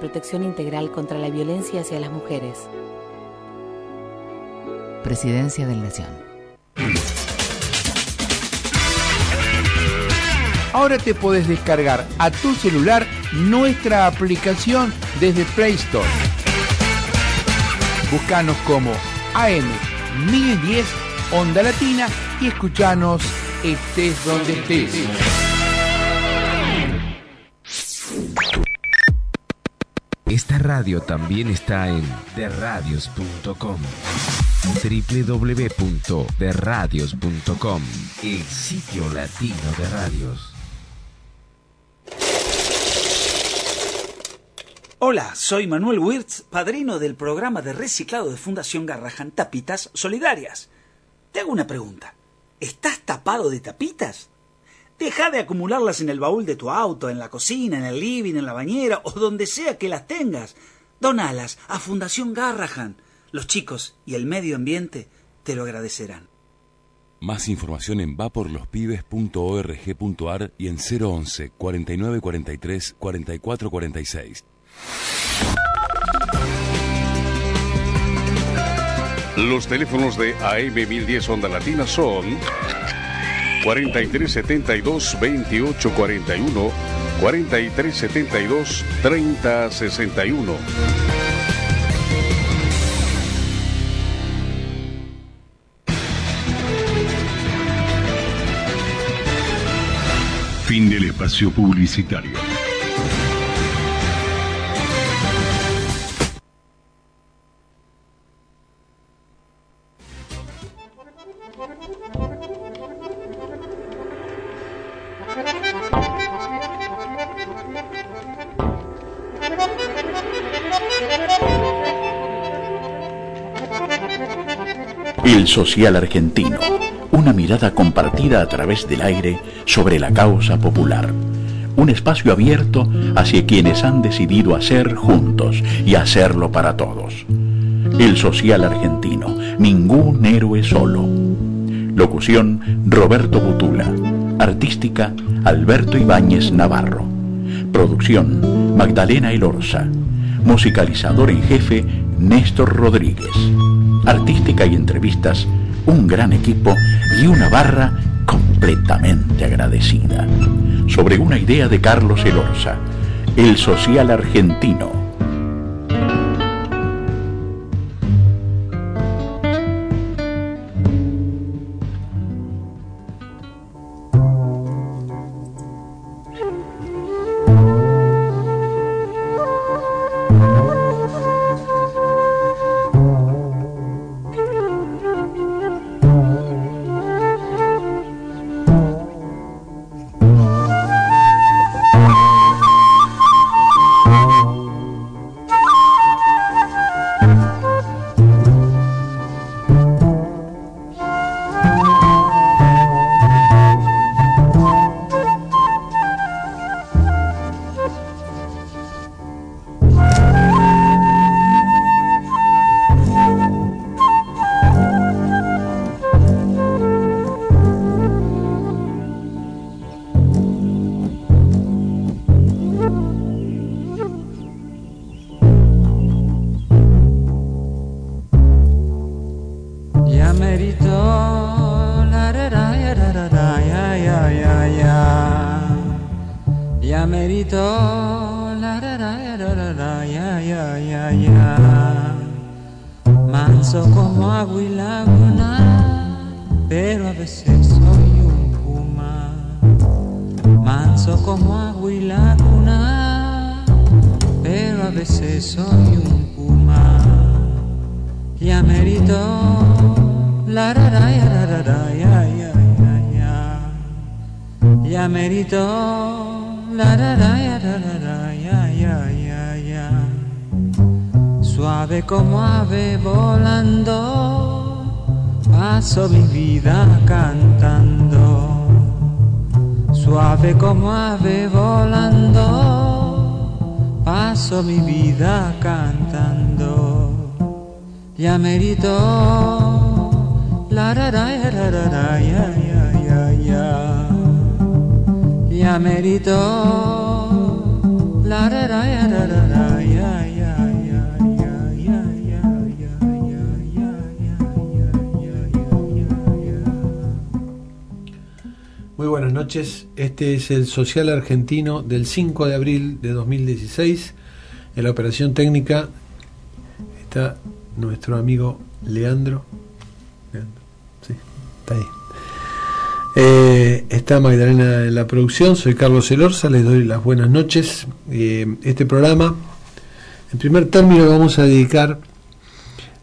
protección integral contra la violencia hacia las mujeres. Presidencia de la Nación. Ahora te podés descargar a tu celular nuestra aplicación desde Play Store. Búscanos como AM 1010 Onda Latina y escuchanos estés donde estés. Radio también está en derradios.com www.derradios.com El sitio latino de radios Hola, soy Manuel Wirtz, padrino del programa de reciclado de Fundación Garrahan Tapitas Solidarias. Te hago una pregunta. ¿Estás tapado de tapitas? Deja de acumularlas en el baúl de tu auto, en la cocina, en el living, en la bañera o donde sea que las tengas. Donalas a Fundación Garrahan. Los chicos y el medio ambiente te lo agradecerán. Más información en vaporlospibes.org.ar y en 011 4943 4446. Los teléfonos de AM1010 Onda Latina son 4372 2841 4372 3061. Fin del espacio publicitario. El social argentino. Una mirada compartida a través del aire sobre la causa popular. Un espacio abierto hacia quienes han decidido hacer juntos y hacerlo para todos. El social argentino. Ningún héroe solo. Locución Roberto Butula. Artística Alberto Ibáñez Navarro. Producción Magdalena Elorza. Musicalizador en jefe Néstor Rodríguez. Artística y entrevistas, un gran equipo y una barra completamente agradecida. Sobre una idea de Carlos Elorza, el social argentino. ameritó. La ra ra ya ra ra ra ya ya ya ya. Ya ameritó. La ra ra ya ra ra ra ya ya. Muy buenas noches, este es el Social Argentino del 5 de abril de 2016. En la operación técnica está nuestro amigo Leandro. Está ahí. Eh, está Magdalena en la producción, soy Carlos Elorza, les doy las buenas noches. Eh, este programa, en primer término, lo vamos a dedicar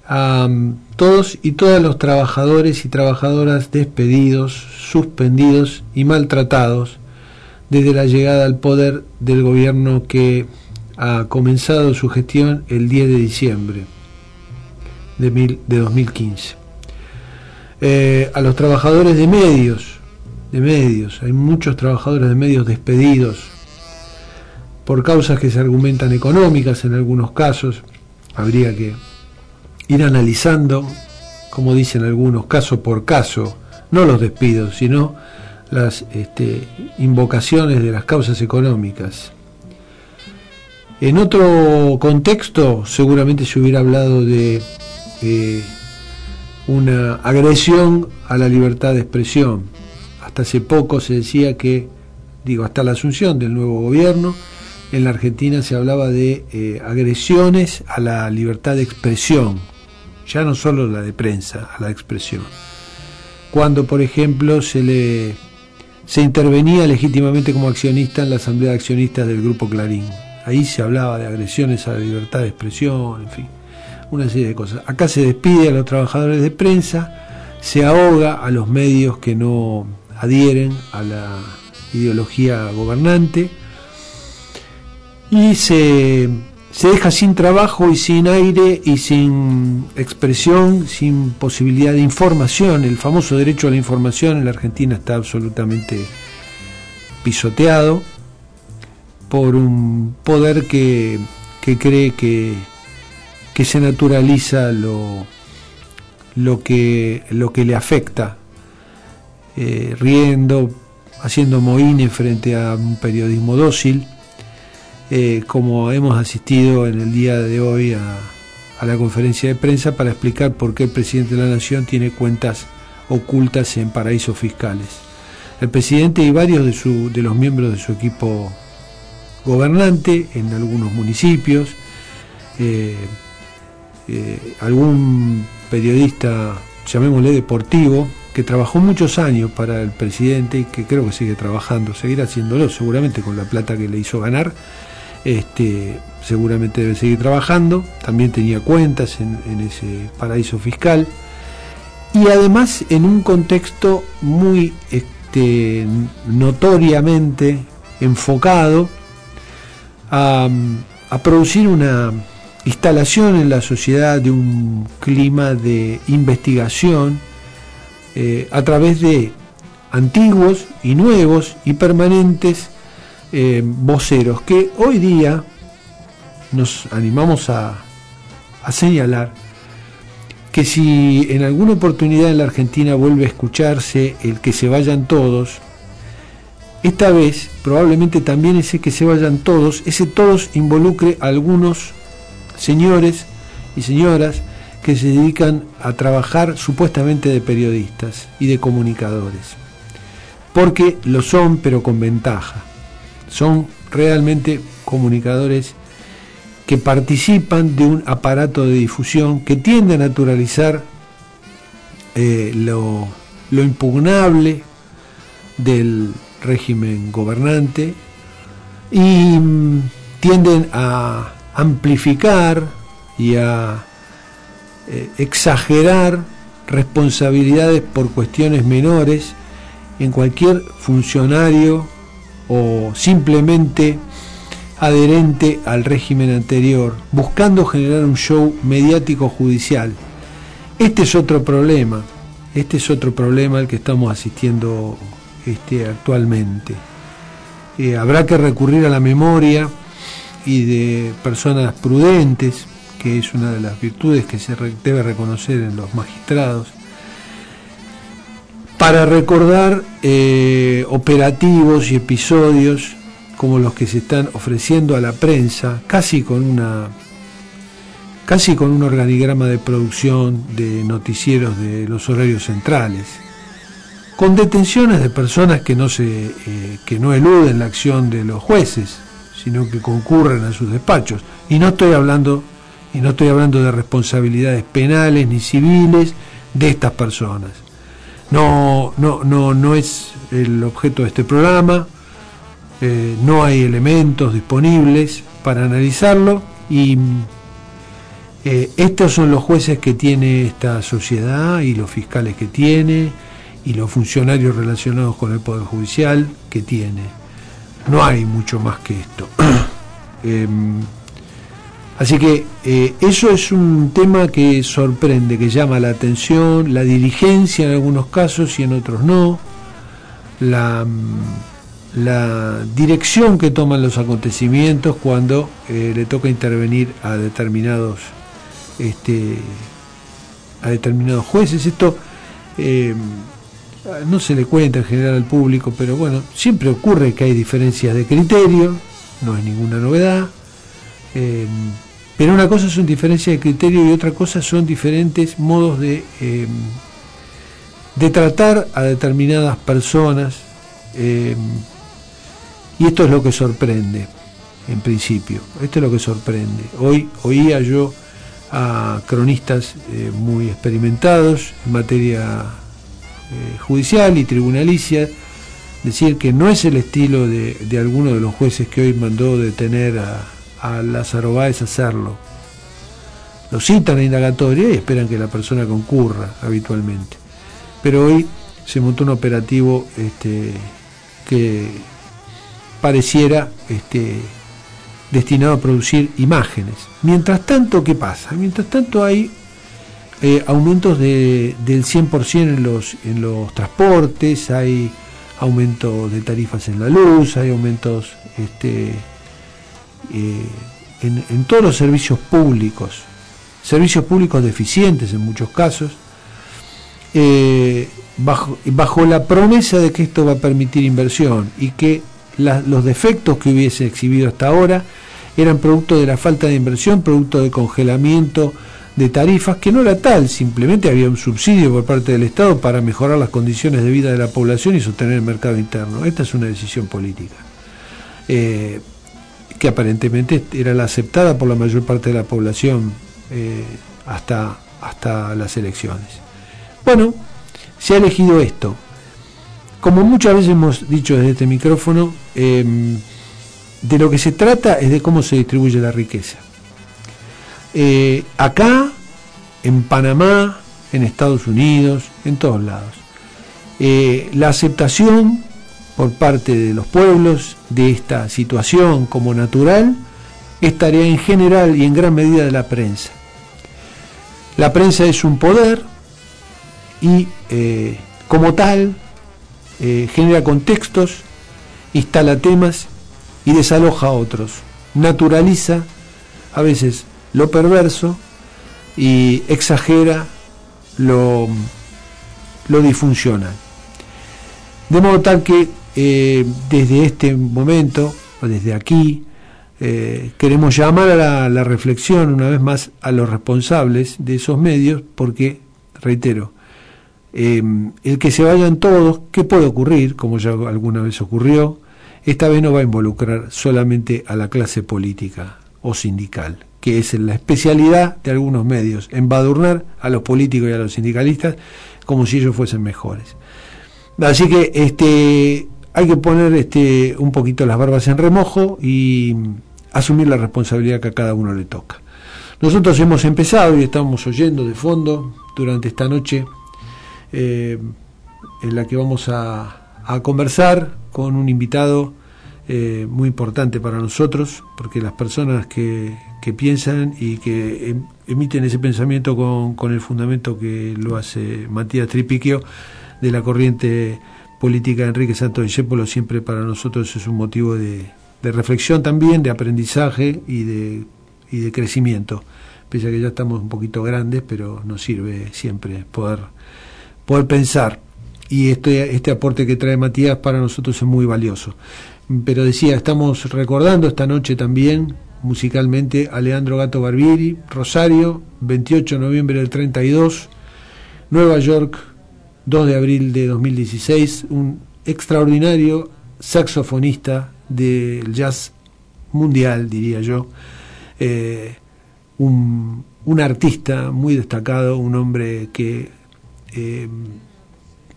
a um, todos y todas los trabajadores y trabajadoras despedidos, suspendidos y maltratados desde la llegada al poder del gobierno que ha comenzado su gestión el 10 de diciembre de, mil, de 2015. Eh, a los trabajadores de medios, de medios, hay muchos trabajadores de medios despedidos por causas que se argumentan económicas en algunos casos, habría que ir analizando, como dicen algunos, caso por caso, no los despidos, sino las este, invocaciones de las causas económicas. En otro contexto seguramente se hubiera hablado de eh, una agresión a la libertad de expresión. Hasta hace poco se decía que, digo, hasta la asunción del nuevo gobierno, en la Argentina se hablaba de eh, agresiones a la libertad de expresión, ya no solo la de prensa, a la expresión. Cuando, por ejemplo, se le se intervenía legítimamente como accionista en la Asamblea de Accionistas del Grupo Clarín. Ahí se hablaba de agresiones a la libertad de expresión, en fin, una serie de cosas. Acá se despide a los trabajadores de prensa, se ahoga a los medios que no adhieren a la ideología gobernante y se se deja sin trabajo y sin aire y sin expresión, sin posibilidad de información. El famoso derecho a la información en la Argentina está absolutamente pisoteado por un poder que, cree que, que, se naturaliza lo, lo, que, lo que le afecta, eh, riendo, haciendo mohines frente a un periodismo dócil eh, como hemos asistido en el día de hoy a, la conferencia de prensa para explicar por qué el presidente de la Nación tiene cuentas ocultas en paraísos fiscales. El presidente y varios de, su, de los miembros de su equipo gobernante en algunos municipios, eh, eh, algún periodista, llamémosle deportivo, que trabajó muchos años para el presidente y que creo que sigue trabajando, seguirá haciéndolo seguramente con la plata que le hizo ganar, este, seguramente debe seguir trabajando, también tenía cuentas en, ese paraíso fiscal. Y además en un contexto muy este, notoriamente enfocado a, producir una instalación en la sociedad de un clima de investigación eh, a través de antiguos y nuevos y permanentes eh, voceros que hoy día nos animamos a, señalar que si en alguna oportunidad en la Argentina vuelve a escucharse el que se vayan todos, esta vez probablemente también ese que se vayan todos, ese todos involucre a algunos señores y señoras que se dedican a trabajar supuestamente de periodistas y de comunicadores. Porque lo son, pero con ventaja son realmente comunicadores que participan de un aparato de difusión que tiende a naturalizar eh, lo, impugnable del régimen gobernante y mm, tienden a amplificar y a eh, exagerar responsabilidades por cuestiones menores en cualquier funcionario o simplemente adherente al régimen anterior, buscando generar un show mediático judicial. Este es otro problema, este es otro problema al que estamos asistiendo este, actualmente. Eh, habrá que recurrir a la memoria y de personas prudentes, que es una de las virtudes que se debe reconocer en los magistrados, para recordar eh, operativos y episodios como los que se están ofreciendo a la prensa, casi con una casi con un organigrama de producción de noticieros de los horarios centrales. con detenciones de personas que no, se, eh, que no eluden la acción de los jueces, sino que concurren a sus despachos. Y no estoy hablando, y no estoy hablando de responsabilidades penales ni civiles de estas personas. No, no, no, no es el objeto de este programa, eh, no hay elementos disponibles para analizarlo y eh, estos son los jueces que tiene esta sociedad y los fiscales que tiene y los funcionarios relacionados con el Poder Judicial que tiene. No hay mucho más que esto. Em, así que eh, eso es un tema que sorprende, que llama la atención, la diligencia en algunos casos y en otros no, la, mm, dirección que toman los acontecimientos cuando eh, le toca intervenir a determinados este, a determinados jueces. Esto em, no se le cuenta en general al público, pero bueno, siempre ocurre que hay diferencias de criterio, no es ninguna novedad. Eh, pero una cosa son diferencias de criterio y otra cosa son diferentes modos de, eh, de tratar a determinadas personas. Eh, y esto es lo que sorprende, en principio. Esto es lo que sorprende. Hoy oía yo a cronistas muy experimentados en materia eh, judicial y tribunalicia, decir que no es el estilo de, de alguno de los jueces que hoy mandó detener a, a Lázaro Báez hacerlo. Lo citan a indagatoria y esperan que la persona concurra habitualmente. Pero hoy se montó un operativo este, que pareciera este, destinado a producir imágenes. Mientras tanto, ¿qué pasa? Mientras tanto hay eh, aumentos de, del 100% en los, en los transportes, hay aumentos de tarifas en la luz, hay aumentos este, eh, en, todos los servicios públicos, servicios públicos deficientes en muchos casos, eh, bajo, bajo, la promesa de que esto va a permitir inversión y que los defectos que hubiese exhibido hasta ahora eran producto de la falta de inversión, producto de congelamiento de tarifas, que no era tal, simplemente había un subsidio por parte del Estado para mejorar las condiciones de vida de la población y sostener el mercado interno. Esta es una decisión política, eh, que aparentemente era la aceptada por la mayor parte de la población eh, hasta, hasta las elecciones. Bueno, se ha elegido esto. Como muchas veces hemos dicho desde este micrófono, em, de lo que se trata es de cómo se distribuye la riqueza. Eh, acá, en Panamá, en Estados Unidos, en todos lados. Eh, la aceptación por parte de los pueblos de esta situación como natural es tarea en general y en gran medida de la prensa. La prensa es un poder y eh, como tal genera contextos, instala temas y desaloja a otros, naturaliza a veces lo perverso y exagera lo, lo disfuncional. De modo tal que eh, desde este momento, o desde aquí, eh, queremos llamar a la, reflexión una vez más a los responsables de esos medios, porque, reitero, eh, el que se vayan todos, ¿qué puede ocurrir? Como ya alguna vez ocurrió, esta vez no va a involucrar solamente a la clase política o sindical, que es la especialidad de algunos medios, embadurnar a los políticos y a los sindicalistas como si ellos fuesen mejores. Así que este hay que poner este un poquito las barbas en remojo y asumir la responsabilidad que a cada uno le toca. Nosotros hemos empezado y estamos oyendo de fondo durante esta noche eh, en la que vamos a, conversar con un invitado eh, muy importante para nosotros, porque las personas que, que piensan y que em, emiten ese pensamiento con, con, el fundamento que lo hace Matías Tripiquio de la corriente política de Enrique Santos Discépolo, siempre para nosotros es un motivo de, de reflexión también, de aprendizaje y de, y de crecimiento. Pese a que ya estamos un poquito grandes, pero nos sirve siempre poder, poder pensar. Y este, este aporte que trae Matías para nosotros es muy valioso. Pero decía, estamos recordando esta noche también musicalmente a Leandro Gato Barbieri, Rosario, 28 de noviembre del 32, Nueva York, 2 de abril de 2016, un extraordinario saxofonista del jazz mundial, diría yo, eh, un, un, artista muy destacado, un hombre que eh,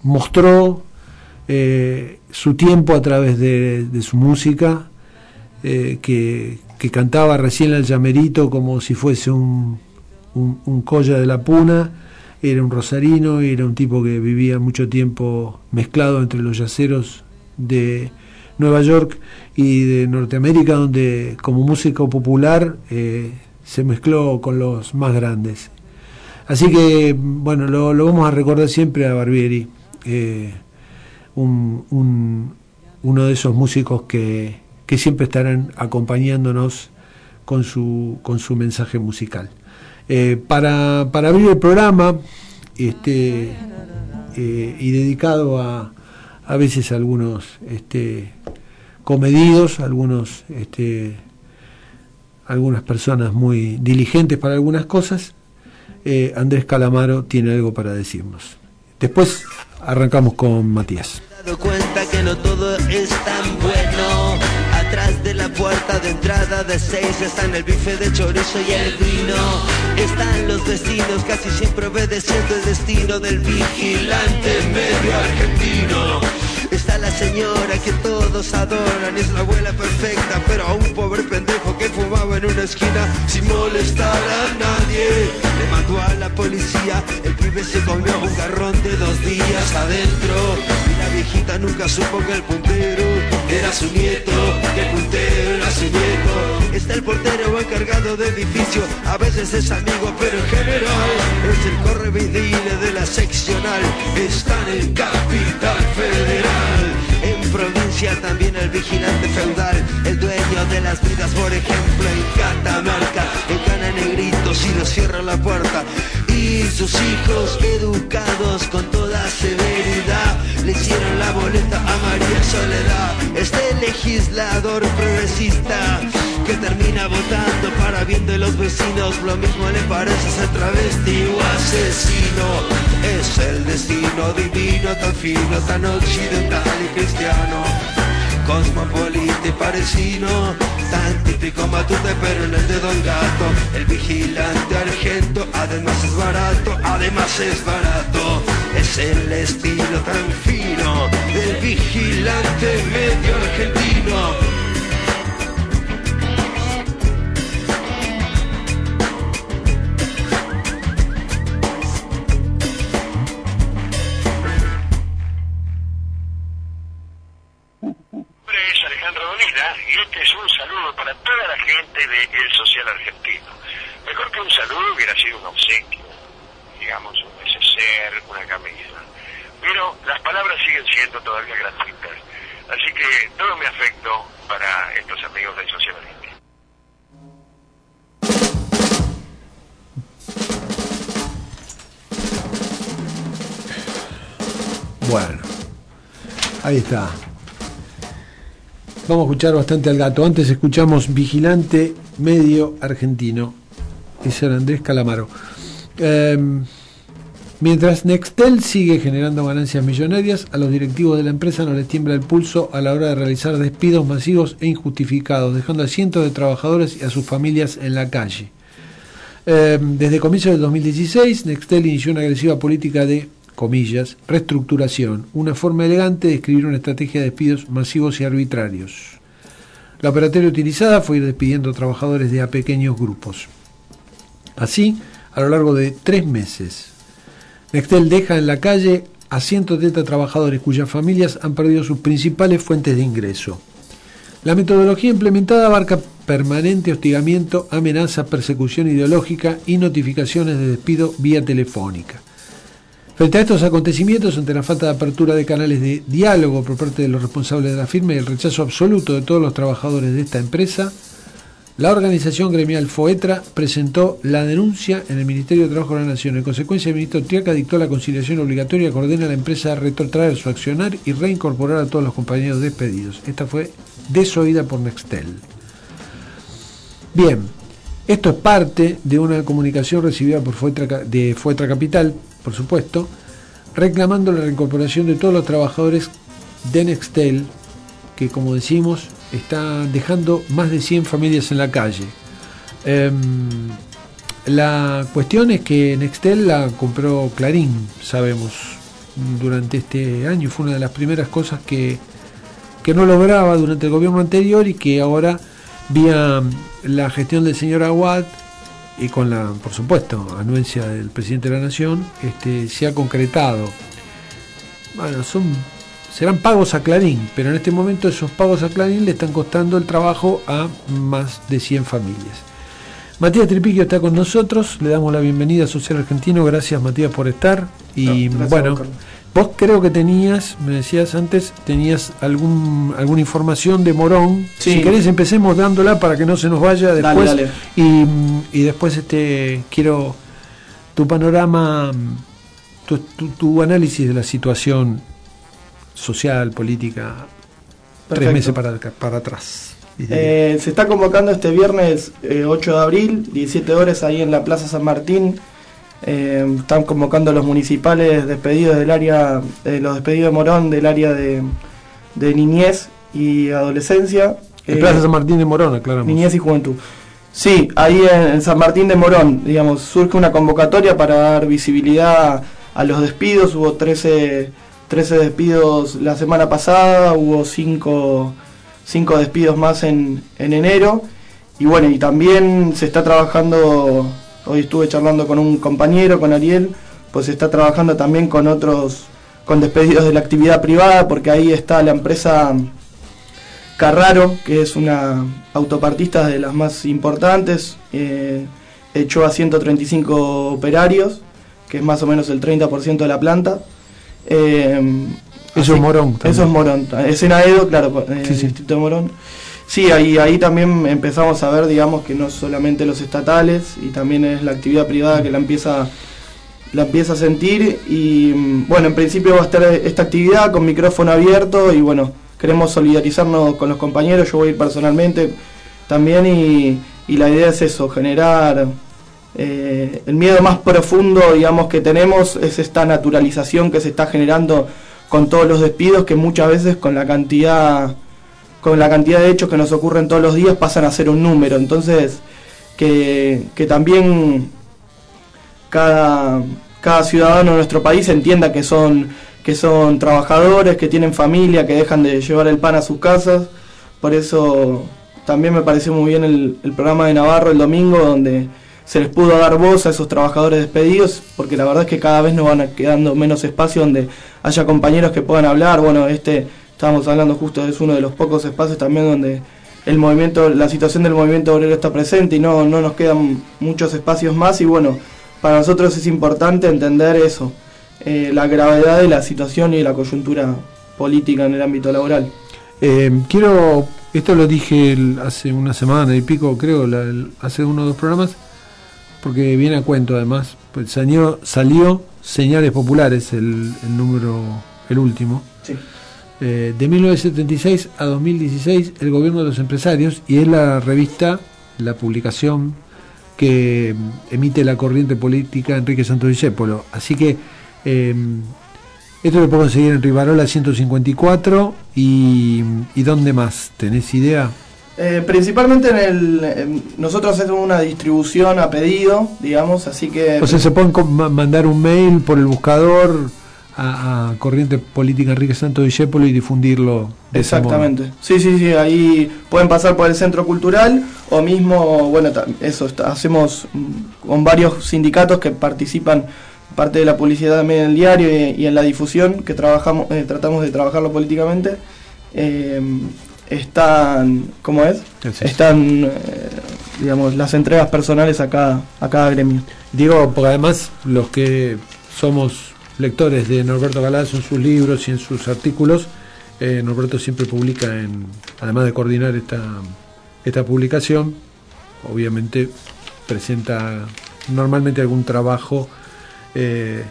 mostró eh, su tiempo a través de su música, que, que, cantaba recién al llamerito como si fuese un, un, colla de la puna, era un rosarino, era un tipo que vivía mucho tiempo mezclado entre los yaceros de Nueva York y de Norteamérica, donde como músico popular eh, se mezcló con los más grandes. Así que, bueno, lo, vamos a recordar siempre a Barbieri, eh, un, uno de esos músicos que, que siempre estarán acompañándonos con su, con su mensaje musical. Eh, para, para, abrir el programa este, eh, y dedicado a, a veces a algunos este, comedidos, algunos, este, algunas personas muy diligentes para algunas cosas, eh, Andrés Calamaro tiene algo para decirnos. Después arrancamos con Matías. dado cuenta que no todo es tan bueno. Atrás de la puerta de entrada de seis están el bife de chorizo y el vino. Están los vecinos casi siempre obedeciendo el destino del vigilante medio argentino. Está la señora que todos adoran, es la abuela perfecta, pero a un pobre pendejo que fumaba en una esquina sin molestar a nadie. Le mandó a la policía, el pibe se comió un garrón de dos días adentro. Viejita nunca supo que el puntero era su nieto, que el puntero era su nieto. Está el portero encargado de edificio, a veces es amigo, pero en general es el correvidile de la seccional. Están en Capital Federal. En provincia también el vigilante feudal, el dueño de las vidas, por ejemplo, en Catamarca, encana negritos y los cierra la puerta. Y sus hijos, educados con toda severidad, le hicieron la boleta a María Soledad, este legislador progresista que termina votando para bien de los vecinos, lo mismo le parece ser travesti o asesino. Es el destino divino, tan fino, tan occidental y cristiano. Cosmopolita y parecino, tan típico matute pero en el de Don Gato. El vigilante argento, además es barato, además es barato. Es el estilo tan fino del vigilante medio argentino. Ahí está. Vamos a escuchar bastante al gato. Antes escuchamos Vigilante Medio Argentino. Ese era Andrés Calamaro. Eh, mientras Nextel sigue generando ganancias millonarias, a los directivos de la empresa no les tiembla el pulso a la hora de realizar despidos masivos e injustificados, dejando a cientos de trabajadores y a sus familias en la calle. Eh, desde comienzos del 2016, Nextel inició una agresiva política de comillas, reestructuración, una forma elegante de escribir una estrategia de despidos masivos y arbitrarios. La operatoria utilizada fue ir despidiendo trabajadores de a pequeños grupos. Así, a lo largo de tres meses, Nextel deja en la calle a 130 trabajadores cuyas familias han perdido sus principales fuentes de ingreso. La metodología implementada abarca permanente hostigamiento, amenaza, persecución ideológica y notificaciones de despido vía telefónica. Frente a estos acontecimientos, ante la falta de apertura de canales de diálogo por parte de los responsables de la firma y el rechazo absoluto de todos los trabajadores de esta empresa, la organización gremial FOETRA presentó la denuncia en el Ministerio de Trabajo de la Nación. En consecuencia, el ministro Triaca dictó la conciliación obligatoria que ordena a la empresa retrotraer su accionar y reincorporar a todos los compañeros despedidos. Esta fue desoída por Nextel. Bien, esto es parte de una comunicación recibida por Fuetra, de Fuetra Capital, por supuesto, reclamando la reincorporación de todos los trabajadores de Nextel, que como decimos, está dejando más de 100 familias en la calle. Em, la cuestión es que Nextel la compró Clarín, sabemos, durante este año. Fue una de las primeras cosas que, que no lograba durante el gobierno anterior y que ahora, vía la gestión del señor Aguad y con la, por supuesto, anuencia del presidente de la Nación, este, se ha concretado. Bueno, son serán pagos a Clarín, pero en este momento esos pagos a Clarín le están costando el trabajo a más de 100 familias. Matías Tripiquio está con nosotros, le damos la bienvenida a Social Argentino, gracias Matías por estar. Y bueno, vos creo que tenías, me decías antes, tenías algún alguna información de Morón. Si querés empecemos dándola para que no se nos vaya después. Y, y, después este quiero tu panorama, tu, tu análisis de la situación social, política, tres meses para, para atrás. Eh, se está convocando este viernes 8 eh, de abril, 17 horas ahí en la Plaza San Martín. Eh, están convocando a los municipales despedidos del área, los despedidos de Morón del área de, niñez y adolescencia. En Plaza San Martín de Morón, aclaramos. Niñez y juventud. Sí, ahí en, San Martín de Morón, digamos, surge una convocatoria para dar visibilidad a los despidos. Hubo 13 13 despidos la semana pasada, hubo 5 cinco, despidos más en, enero. Y bueno, y también se está trabajando, hoy estuve charlando con un compañero, con Ariel, pues está trabajando también con otros, con despedidos de la actividad privada, porque ahí está la empresa Carraro, que es una autopartista de las más importantes, eh, echó a 135 operarios, que es más o menos el 30% de la planta. Eh, eso es Morón. Eso es Morón. Es en Aedo, claro, el distrito de Morón. Sí, ahí, ahí también empezamos a ver, digamos, que no solamente los estatales, y también es la actividad privada que la empieza, la empieza a sentir. Y bueno, en principio va a estar esta actividad con micrófono abierto y bueno, queremos solidarizarnos con los compañeros, yo voy a ir personalmente también y, y la idea es eso, generar eh, el miedo más profundo, digamos, que tenemos es esta naturalización que se está generando con todos los despidos, que muchas veces con la cantidad, con la cantidad de hechos que nos ocurren todos los días pasan a ser un número. Entonces, que, también cada, cada ciudadano de nuestro país entienda que son, que son trabajadores, que tienen familia, que dejan de llevar el pan a sus casas. Por eso también me pareció muy bien el, el programa de Navarro el domingo, donde se les pudo dar voz a esos trabajadores despedidos, porque la verdad es que cada vez nos van quedando menos espacio donde haya compañeros que puedan hablar. Bueno, este, estábamos hablando justo, es uno de los pocos espacios también donde el movimiento, la situación del movimiento obrero está presente y no, no nos quedan muchos espacios más y bueno, para nosotros es importante entender eso, eh, la gravedad de la situación y la coyuntura política en el ámbito laboral. Eh, quiero, esto lo dije hace una semana y pico, creo, hace uno o dos programas, porque viene a cuento además. Pues salió, salió Señales Populares, el, número, el último. Eh, de 1976 a 2016, el gobierno de los empresarios, y es la revista, la publicación que emite la corriente política Enrique Santos Discépolo. Así que eh, esto lo puedo conseguir en Rivarola 154 y, y ¿dónde más? ¿Tenés idea? Eh, principalmente en el. nosotros hacemos una distribución a pedido, digamos, así que. O sea, se pueden mandar un mail por el buscador a, Corriente Política Enrique Santo Discépolo y difundirlo. Exactamente. Sí, sí, sí. Ahí pueden pasar por el Centro Cultural o mismo, bueno, eso, hacemos con varios sindicatos que participan parte de la publicidad también en el diario y, en la difusión, que trabajamos, eh, tratamos de trabajarlo políticamente. Eh, están, ¿cómo es? Están, eh, digamos, las entregas personales a cada, a cada gremio. Digo, porque además los que somos lectores de Norberto Galaz en sus libros y en sus artículos, eh, Norberto siempre publica, en, además de coordinar esta, esta publicación, obviamente presenta normalmente algún trabajo eh,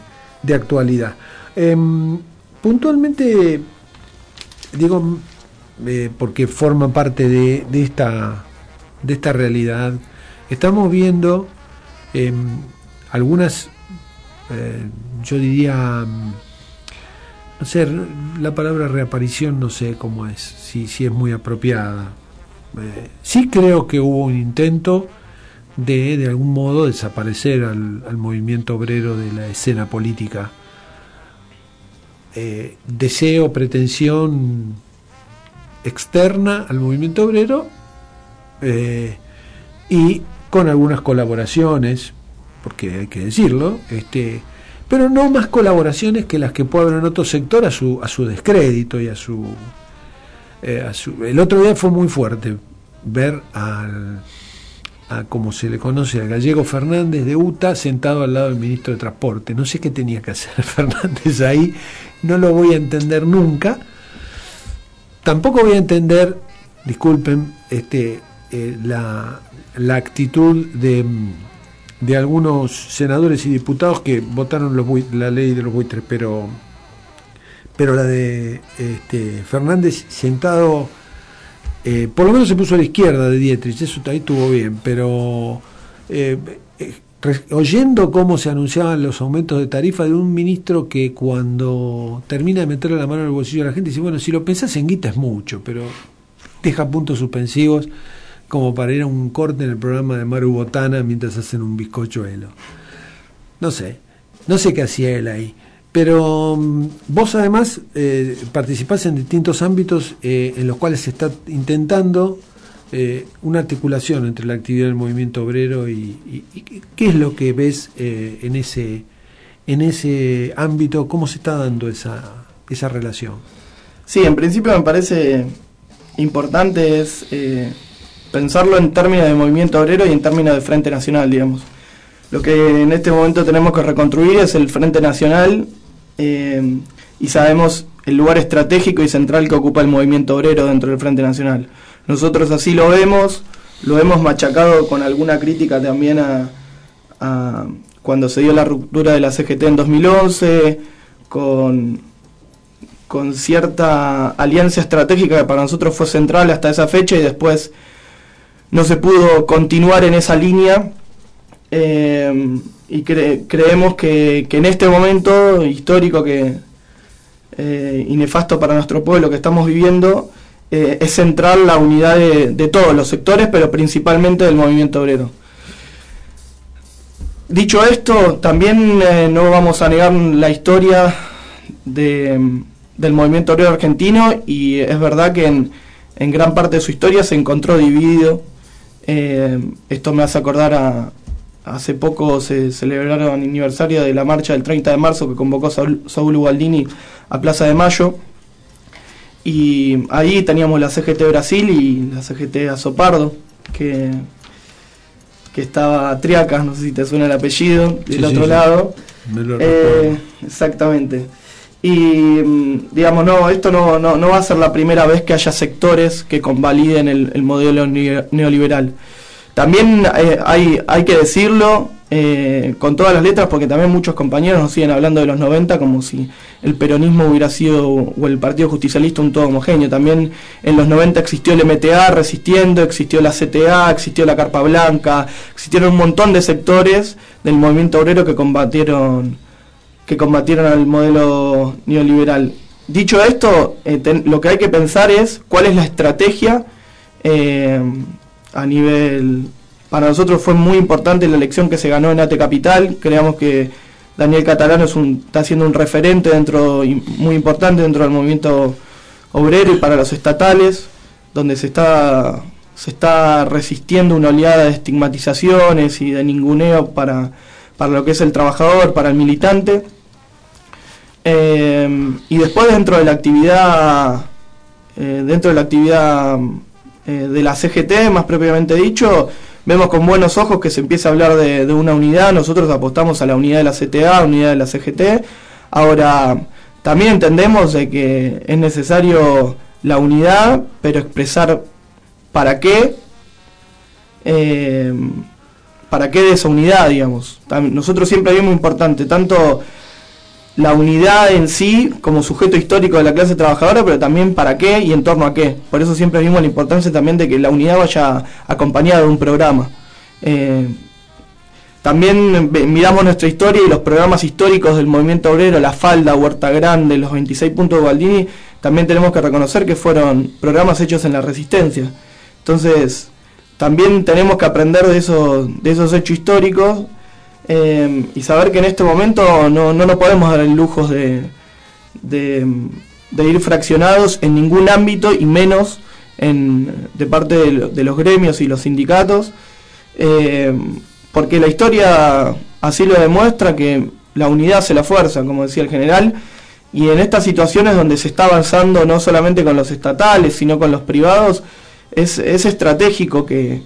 de actualidad. Em, puntualmente, digo, eh, porque forma parte de, esta, de esta realidad. Estamos viendo em, algunas, eh, yo diría, O sea, la palabra reaparición no sé cómo es, si, si es muy apropiada. Eh, sí creo que hubo un intento de, de algún modo, desaparecer al, movimiento obrero de la escena política. Eh, deseo, pretensión externa al movimiento obrero y con algunas colaboraciones, porque hay que decirlo, este, pero no más colaboraciones que las que puede haber en otro sector a su, a su descrédito y a su, eh. El otro día fue muy fuerte ver al, a como se le conoce al gallego Fernández de UTA sentado al lado del ministro de Transporte. No sé qué tenía que hacer Fernández ahí, no lo voy a entender nunca. Tampoco voy a entender, disculpen, este, eh, la, la actitud de, de algunos senadores y diputados que votaron los la ley de los buitres, pero, pero la de este, Fernández sentado, eh, por lo menos se puso a la izquierda de Dietrich, eso ahí estuvo bien, pero eh, eh, oyendo cómo se anunciaban los aumentos de tarifa de un ministro que cuando termina de meterle la mano en el bolsillo a la gente dice, bueno, si lo pensás en guita es mucho, pero deja puntos suspensivos como para ir a un corte en el programa de Maru Botana mientras hacen un bizcochuelo. No sé, no sé qué hacía él ahí. Pero mm, vos además eh, participás en distintos ámbitos eh, en los cuales se está intentando eh, una articulación entre la actividad del movimiento obrero y, y- qué es lo que ves eh, en ese en ese ámbito, cómo se está dando esa, esa relación. Sí, en principio me parece importante es pensarlo en términos de movimiento obrero y en términos de Frente Nacional, digamos. Lo que en este momento tenemos que reconstruir es el Frente Nacional eh, y sabemos el lugar estratégico y central que ocupa el movimiento obrero dentro del Frente Nacional. Nosotros así lo vemos, lo hemos machacado con alguna crítica también a, a cuando se dio la ruptura de la CGT en 2011, con con cierta alianza estratégica que para nosotros fue central hasta esa fecha y después no se pudo continuar en esa línea. Eh, y cre- creemos que, que en este momento histórico que eh, y nefasto para nuestro pueblo que estamos viviendo, eh, es central la unidad de, de todos los sectores, pero principalmente del movimiento obrero. Dicho esto, también eh, no vamos a negar la historia de, del movimiento obrero argentino y es verdad que en, en gran parte de su historia se encontró dividido. Eh, esto me hace acordar a, hace poco se celebraron aniversario de la marcha del 30 de marzo que convocó Saúl, Saúl Ubaldini a Plaza de Mayo. Y ahí teníamos la CGT Brasil y la CGT Azopardo, que, que estaba Triacas, no sé si te suena el apellido, del Sí, otro sí, sí. lado. Me lo Eh, exactamente. Y mm, digamos, no, esto no, no, no va a ser la primera vez que haya sectores que convaliden el, el modelo ne- neoliberal. También eh, hay, hay que decirlo eh, con todas las letras, porque también muchos compañeros nos siguen hablando de los 90 como si el peronismo hubiera sido, o el Partido Justicialista, un todo homogéneo. También en los 90 existió el MTA resistiendo, existió la CTA, existió la Carpa Blanca, existieron un montón de sectores del movimiento obrero que combatieron que combatieron al modelo neoliberal. Dicho esto, eh, lo que hay que pensar es cuál es la estrategia eh, a nivel... Para nosotros fue muy importante la elección que se ganó en AT Capital. Creemos que Daniel Catalano es un, está siendo un referente dentro muy importante dentro del movimiento obrero y para los estatales, donde se está se está resistiendo una oleada de estigmatizaciones y de ninguneo para, para lo que es el trabajador, para el militante. Eh, y después dentro de la actividad eh, dentro de la actividad eh, de la CGT, más propiamente dicho, vemos con buenos ojos que se empieza a hablar de, de una unidad. Nosotros apostamos a la unidad de la CTA, unidad de la CGT. Ahora, también entendemos de que es necesario la unidad, pero expresar para qué, eh, para qué de esa unidad, digamos. Nosotros siempre vimos importante tanto la unidad en sí como sujeto histórico de la clase trabajadora, pero también para qué y en torno a qué. Por eso siempre vimos la importancia también de que la unidad vaya acompañada de un programa. Eh, también miramos nuestra historia y los programas históricos del movimiento obrero, La Falda, Huerta Grande, los 26 puntos de Baldini, también tenemos que reconocer que fueron programas hechos en la resistencia. Entonces, también tenemos que aprender de esos, de esos hechos históricos eh, y saber que en este momento no, no nos podemos dar el lujo de, de, ir fraccionados en ningún ámbito y menos en, de parte de, lo- de los gremios y los sindicatos, eh, porque la historia así lo demuestra que la unidad hace la fuerza, como decía el general, y en estas situaciones donde se está avanzando no solamente con los estatales, sino con los privados, es, es estratégico que,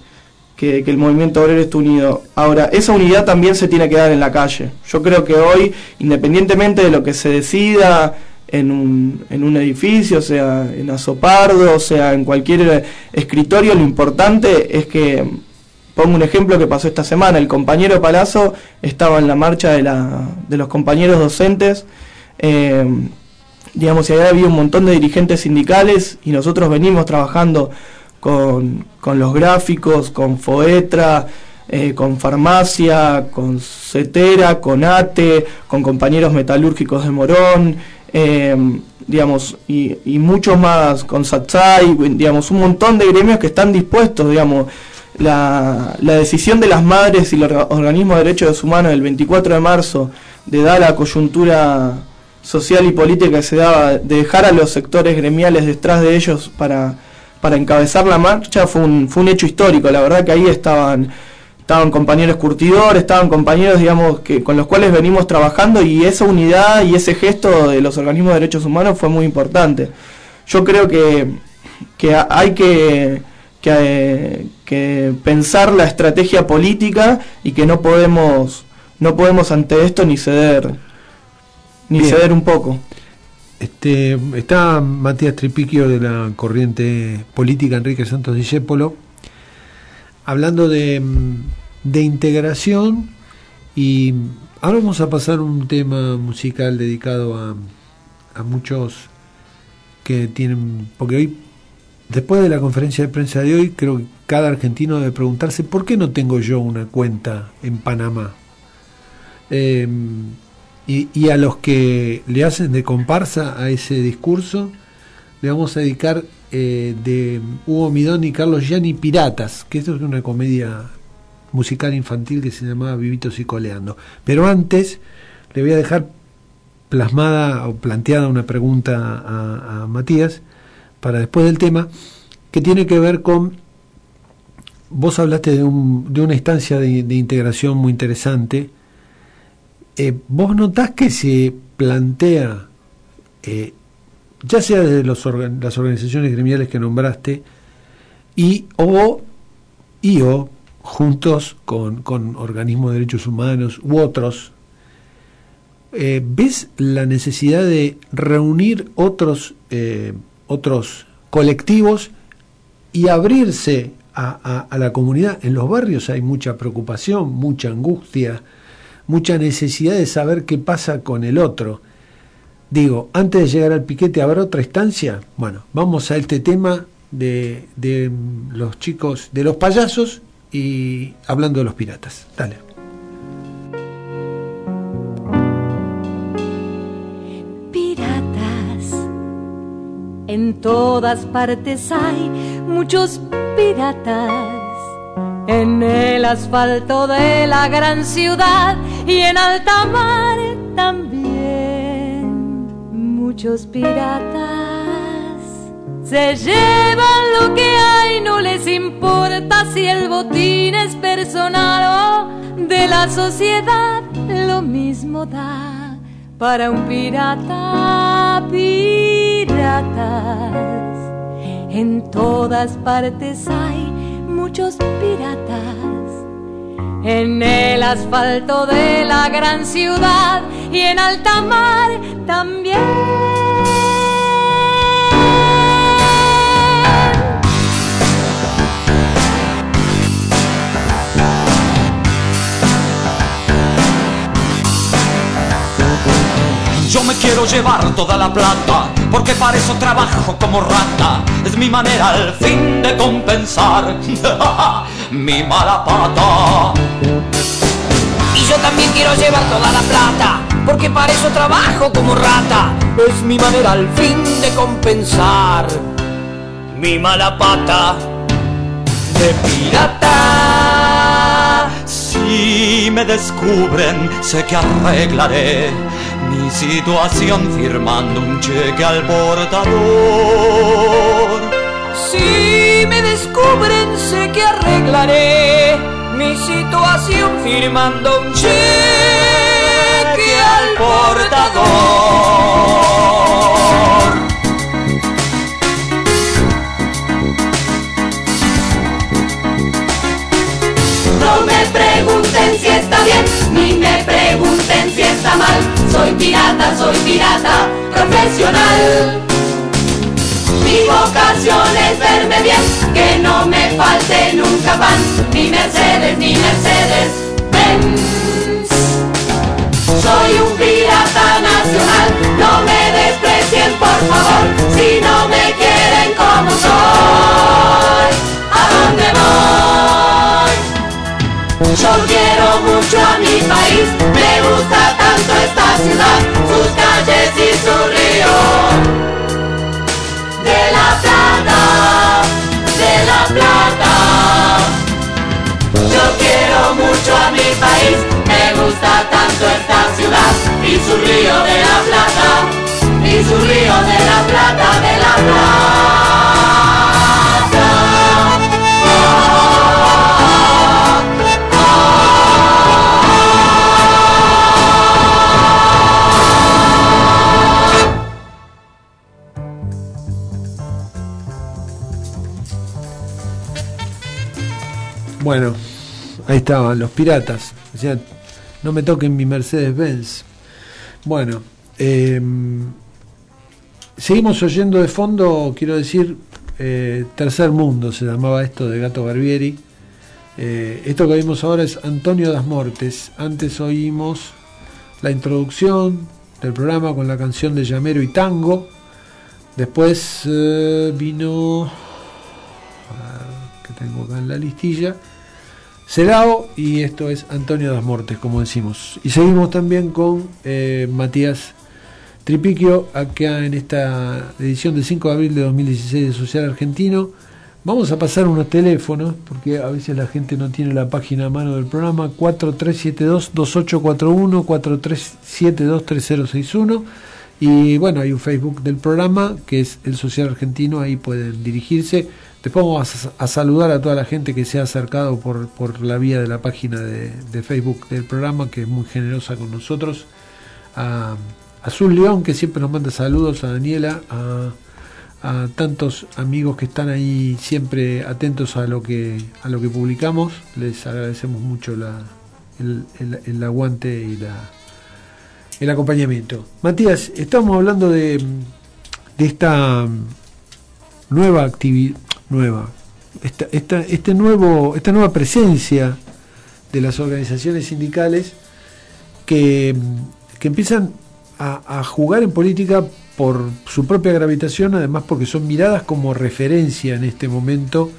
que, el movimiento obrero esté unido. Ahora, esa unidad también se tiene que dar en la calle. Yo creo que hoy, independientemente de lo que se decida en un, en un edificio, sea en Azopardo, sea en cualquier escritorio, lo importante es que, pongo un ejemplo que pasó esta semana, el compañero Palazzo estaba en la marcha de, la, de los compañeros docentes, eh, digamos, y ahí había un montón de dirigentes sindicales y nosotros venimos trabajando con, con los gráficos, con Foetra, eh, con Farmacia, con Cetera, con ATE, con compañeros metalúrgicos de Morón, eh, digamos, y, muchos más, con Satsai, digamos, un montón de gremios que están dispuestos, digamos, la, la decisión de las madres y los orga- organismos de derechos humanos del 24 de marzo de dar la coyuntura social y política que se daba, de dejar a los sectores gremiales detrás de ellos para, para encabezar la marcha, fue un, fue un hecho histórico. La verdad que ahí estaban, estaban compañeros curtidores, estaban compañeros, digamos, que con los cuales venimos trabajando y esa unidad y ese gesto de los organismos de derechos humanos fue muy importante. Yo creo que, que ha- hay que, que, eh, que pensar la estrategia política y que no podemos, no podemos ante esto ni ceder, ni Bien. ceder un poco. Este, está Matías Tripiquio de la corriente política Enrique Santos Discépolo hablando de, de integración y ahora vamos a pasar un tema musical dedicado a, a muchos que tienen, porque hoy, después de la conferencia de prensa de hoy, creo que cada argentino debe preguntarse por qué no tengo yo una cuenta en Panamá. Eh, y, a los que le hacen de comparsa a ese discurso, le vamos a dedicar eh, de Hugo Midón y Carlos Gianni Piratas, que esto es una comedia musical infantil que se llamaba Vivitos y Coleando. Pero antes le voy a dejar plasmada o planteada una pregunta a, Matías para después del tema, que tiene que ver con, vos hablaste de, un, de una instancia de integración muy interesante, eh, vos notás que se plantea, eh, ya sea desde las organizaciones gremiales que nombraste, y o, y o juntos con, con organismos de derechos humanos u otros, eh, ¿ves la necesidad de reunir otros, otros colectivos y abrirse a- a la comunidad? En los barrios hay mucha preocupación, mucha angustia, mucha necesidad de saber qué pasa con el otro. Digo, antes de llegar al piquete, ¿habrá otra instancia? Bueno, vamos a este tema de, de los chicos, de los payasos y hablando de los piratas. Dale. Piratas. En todas partes hay muchos piratas. En el asfalto de la gran ciudad y en alta mar también. Muchos piratas se llevan lo que hay, no les importa si el botín es personal o de la sociedad, lo mismo da para un pirata, piratas. En todas partes hay muchos piratas. En el asfalto de la gran ciudad y en alta mar también. Yo me quiero llevar toda la plata, porque para eso trabajo como rata. Es mi manera al fin de compensar mi mala pata. quiero llevar toda la plata, porque para eso trabajo como rata. Es mi manera al fin de compensar mi mala pata de pirata. Si me descubren, sé que arreglaré mi situación firmando un cheque al portador. Si me descubren, sé que arreglaré mi situación firmando un cheque al portador. No me pregunten si está bien, ni me pregunten si está mal. Soy pirata, soy pirata profesional. Mi vocación es verme bien, que no me falte nunca pan, ni Mercedes, ni Mercedes Benz. Soy un pirata nacional, no me desprecien por favor, si no me quieren como soy. ¿A dónde voy? Yo quiero mucho a mi país, me gusta tanto esta ciudad, sus calles y su río. De la plata, de la plata. Yo quiero mucho a mi país, me gusta tanto esta ciudad y su río de la plata, y su río de la plata, de la Bueno, ahí estaban los piratas. Decían, no me toquen mi Mercedes-Benz. Bueno, eh, seguimos oyendo de fondo, quiero decir, eh, Tercer Mundo se llamaba esto de Gato Barbieri. Eh, esto que oímos ahora es Antonio Das Mortes. Antes oímos la introducción del programa con la canción de Llamero y Tango. Después eh, vino, que tengo acá en la listilla, Celao y esto es Antonio Das Mortes, como decimos. Y seguimos también con eh, Matías Tripiquio, acá en esta edición del 5 de abril de 2016 de Social Argentino. Vamos a pasar unos teléfonos, porque a veces la gente no tiene la página a mano del programa, 4372-2841, 4372-3061. Y bueno, hay un Facebook del programa que es El Social Argentino, ahí pueden dirigirse. Después vamos a, saludar a toda la gente que se ha acercado por, por la vía de la página de, Facebook del programa, que es muy generosa con nosotros. A, Azul León, que siempre nos manda saludos, a Daniela, a, tantos amigos que están ahí siempre atentos a lo que, a lo que publicamos. Les agradecemos mucho el, el- el aguante y la, el acompañamiento. Matías, estamos hablando de, de esta nueva actividad, nueva, esta, este nuevo, esta nueva presencia de las organizaciones sindicales que, que empiezan a, jugar en política por su propia gravitación, además porque son miradas como referencia en este momento.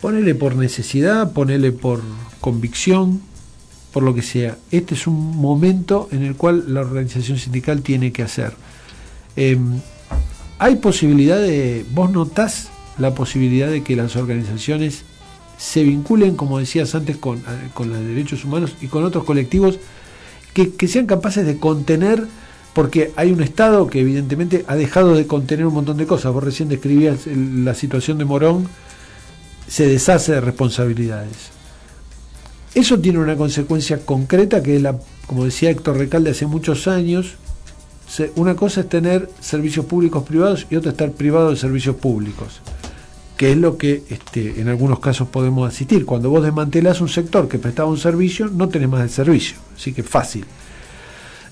Ponele por necesidad, ponele por convicción, por lo que sea. Este es un momento en el cual la organización sindical tiene que hacer. Eh, hay posibilidad de, vos notás la posibilidad de que las organizaciones se vinculen, como decías antes, con, eh, con los derechos humanos y con otros colectivos que, que sean capaces de contener, porque hay un Estado que evidentemente ha dejado de contener un montón de cosas. Vos recién describías la situación de Morón, se deshace de responsabilidades. Eso tiene una consecuencia concreta que es la, como decía Héctor Recalde hace muchos años, una cosa es tener servicios públicos privados y otra estar privado de servicios públicos, que es lo que este, en algunos casos podemos asistir. Cuando vos desmantelás un sector que prestaba un servicio, no tenés más el servicio, así que fácil.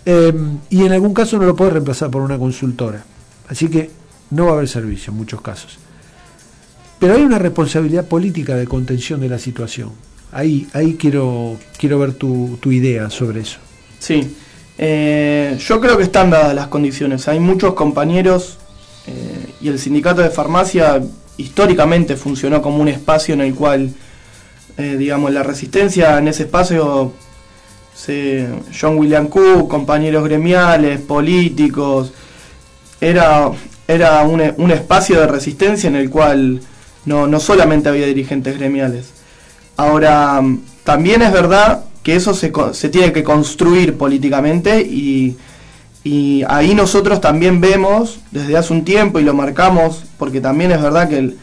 Eh, y en algún caso no lo podés reemplazar por una consultora, así que no va a haber servicio en muchos casos. Pero hay una responsabilidad política de contención de la situación. Ahí, ahí quiero, quiero ver tu, tu idea sobre eso. Sí, Eh, yo creo que están dadas las condiciones. Hay muchos compañeros eh, y el sindicato de farmacia históricamente funcionó como un espacio en el cual, eh, digamos, la resistencia en ese espacio se, John William Cook, compañeros gremiales, políticos, era, era un, un espacio de resistencia en el cual no, no solamente había dirigentes gremiales. Ahora, también es verdad que eso se, se tiene que construir políticamente y, y, ahí nosotros también vemos desde hace un tiempo y lo marcamos, porque también es verdad que el,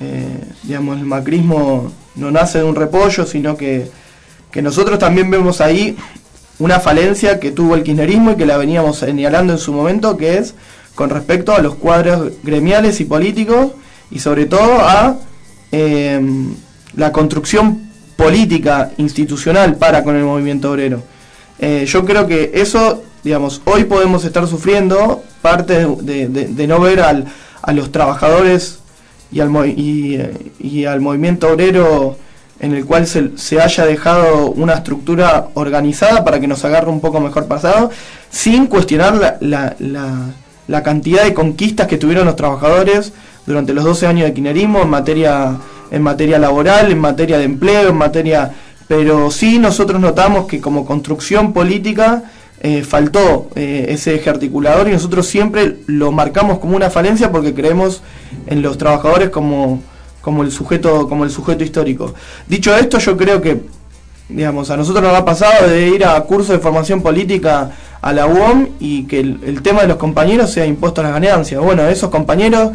eh, digamos, el macrismo no nace de un repollo, sino que, que nosotros también vemos ahí una falencia que tuvo el kirchnerismo y que la veníamos señalando en su momento, que es con respecto a los cuadros gremiales y políticos y sobre todo a em, la construcción política institucional para con el movimiento obrero. Eh, yo creo que eso, digamos, hoy podemos estar sufriendo parte de, no ver al, a los trabajadores y al, y, al movimiento obrero en el cual se, se, haya dejado una estructura organizada para que nos agarre un poco mejor pasado, sin cuestionar la, la, la cantidad de conquistas que tuvieron los trabajadores durante los 12 años de quinerismo en materia, en materia laboral, en materia de empleo, en materia... Pero sí nosotros notamos que como construcción política eh, faltó eh, ese eje articulador y nosotros siempre lo marcamos como una falencia porque creemos en los trabajadores como, como, el, sujeto, como el sujeto histórico. Dicho esto, yo creo que digamos, a nosotros nos ha pasado de ir a cursos de formación política a la UOM y que el, el tema de los compañeros sea impuesto a las ganancias. Bueno, esos compañeros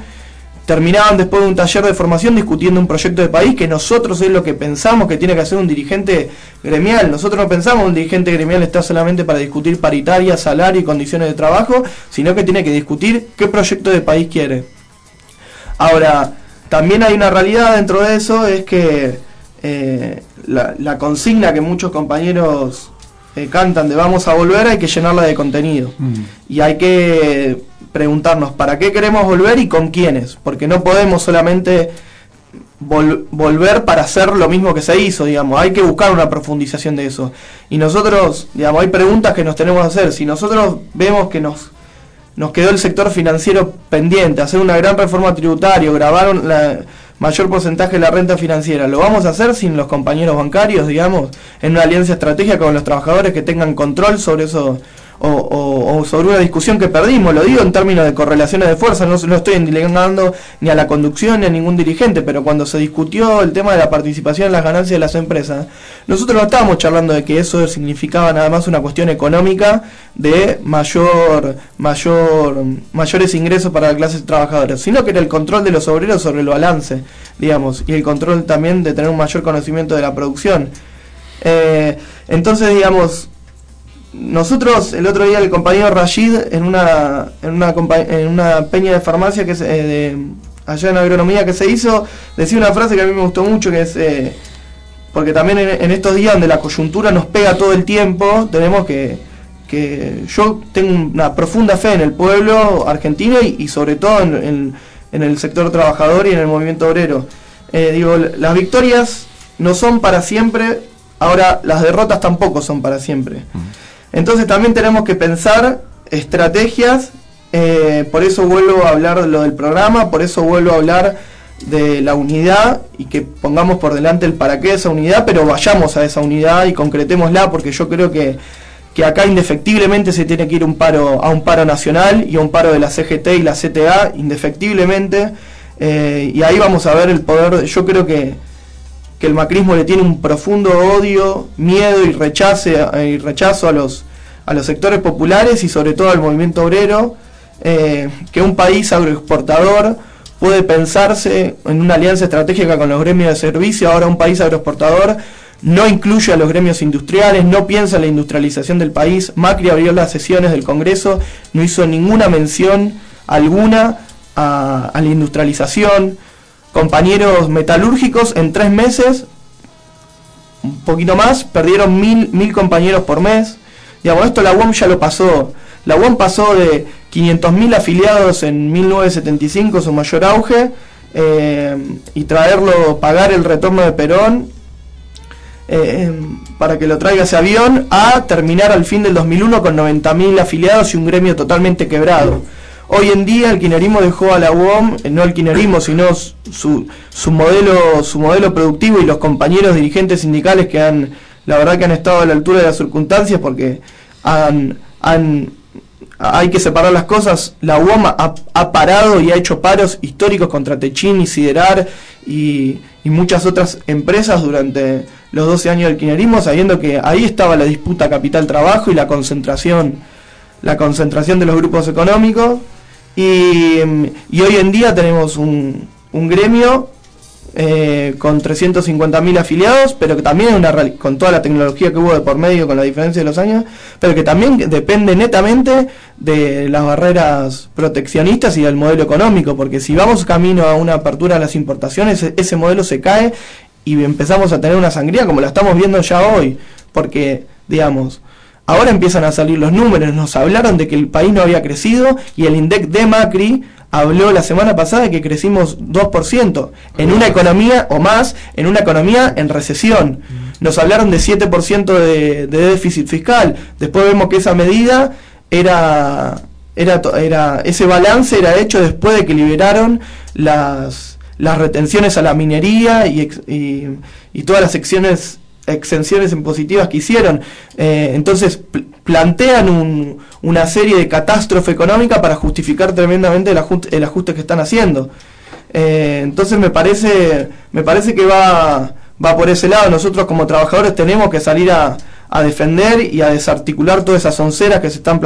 terminaban después de un taller de formación discutiendo un proyecto de país que nosotros es lo que pensamos que tiene que hacer un dirigente gremial. Nosotros no pensamos que un dirigente gremial está solamente para discutir paritaria, salario y condiciones de trabajo, sino que tiene que discutir qué proyecto de país quiere. Ahora, también hay una realidad dentro de eso, es que eh, la, consigna que muchos compañeros eh, cantan de vamos a volver hay que llenarla de contenido. Mm. Y hay que preguntarnos para qué queremos volver y con quiénes, porque no podemos solamente volver para hacer lo mismo que se hizo, digamos, hay que buscar una profundización de eso. Y nosotros, digamos, hay preguntas que nos tenemos que hacer. Si nosotros vemos que nos, nos quedó el sector financiero pendiente, hacer una gran reforma tributaria, grabar la mayor porcentaje de la renta financiera, ¿lo vamos a hacer sin los compañeros bancarios, digamos, en una alianza estratégica con los trabajadores que tengan control sobre eso? O, sobre una discusión que perdimos, lo digo en términos de correlaciones de fuerza, no, no estoy endilegando ni a la conducción ni a ningún dirigente, pero cuando se discutió el tema de la participación en las ganancias de las empresas, nosotros no estábamos charlando de que eso significaba nada más una cuestión económica de mayor, mayor, mayores ingresos para la clase trabajadora, sino que era el control de los obreros sobre el balance, digamos, y el control también de tener un mayor conocimiento de la producción. Eh, entonces, digamos, nosotros, el otro día, el compañero Rashid, en una, en una, en una peña de farmacia que se, eh, de, allá en agronomía que se hizo, decía una frase que a mí me gustó mucho, que es, eh, porque también en, estos días donde la coyuntura nos pega todo el tiempo, tenemos que, que yo tengo una profunda fe en el pueblo argentino y, sobre todo en, en, el sector trabajador y en el movimiento obrero. Eh, digo, las victorias no son para siempre, ahora las derrotas tampoco son para siempre. Entonces también tenemos que pensar estrategias, eh, por eso vuelvo a hablar de lo del programa, por eso vuelvo a hablar de la unidad y que pongamos por delante el para qué de esa unidad, pero vayamos a esa unidad y concretémosla porque yo creo que, que acá indefectiblemente se tiene que ir un paro, a un paro nacional y a un paro de la CGT y la CTA, indefectiblemente, eh, y ahí vamos a ver el poder, yo creo que que el macrismo le tiene un profundo odio, miedo y, rechace, y rechazo a los, a los sectores populares y sobre todo al movimiento obrero, eh, que un país agroexportador puede pensarse en una alianza estratégica con los gremios de servicio, ahora un país agroexportador no incluye a los gremios industriales, no piensa en la industrialización del país, Macri abrió las sesiones del Congreso, no hizo ninguna mención alguna a, a la industrialización, compañeros metalúrgicos en tres meses, un poquito más, perdieron mil, mil compañeros por mes. Digamos, esto la UOM ya lo pasó. La UOM pasó de 500.000 afiliados en 1975, su mayor auge, eh, y traerlo, pagar el retorno de Perón eh, para que lo traiga ese avión, a terminar al fin del 2001 con 90.000 afiliados y un gremio totalmente quebrado. Hoy en día el quinerismo dejó a la UOM, eh, no el quinerismo, sino su, su, modelo, su modelo productivo y los compañeros dirigentes sindicales que han la verdad que han estado a la altura de las circunstancias porque han, han hay que separar las cosas. La UOM ha, ha, parado y ha hecho paros históricos contra Techín y Siderar y, y, muchas otras empresas durante los 12 años del kirchnerismo, sabiendo que ahí estaba la disputa capital-trabajo y la concentración, la concentración de los grupos económicos. Y, y hoy en día tenemos un, gremio eh, con 350.000 afiliados, pero que también una con toda la tecnología que hubo de por medio, con la diferencia de los años, pero que también depende netamente de las barreras proteccionistas y del modelo económico, porque si vamos camino a una apertura a las importaciones, e-, ese modelo se cae y empezamos a tener una sangría como la estamos viendo ya hoy, porque, digamos, ahora empiezan a salir los números, nos hablaron de que el país no había crecido y el INDEC de Macri habló la semana pasada de que crecimos 2% en una economía o más, en una economía en recesión. Nos hablaron de 7% de, de déficit fiscal. Después vemos que esa medida era, ese balance era hecho después de que liberaron las, retenciones a la minería y, y todas las secciones exenciones impositivas que hicieron. Eh, entonces plantean un, una serie de catástrofe económica para justificar tremendamente el ajuste, el ajuste que están haciendo. Eh, entonces me parece, me parece que va, va por ese lado. Nosotros como trabajadores tenemos que salir a, a defender y a desarticular todas esas onceras que se están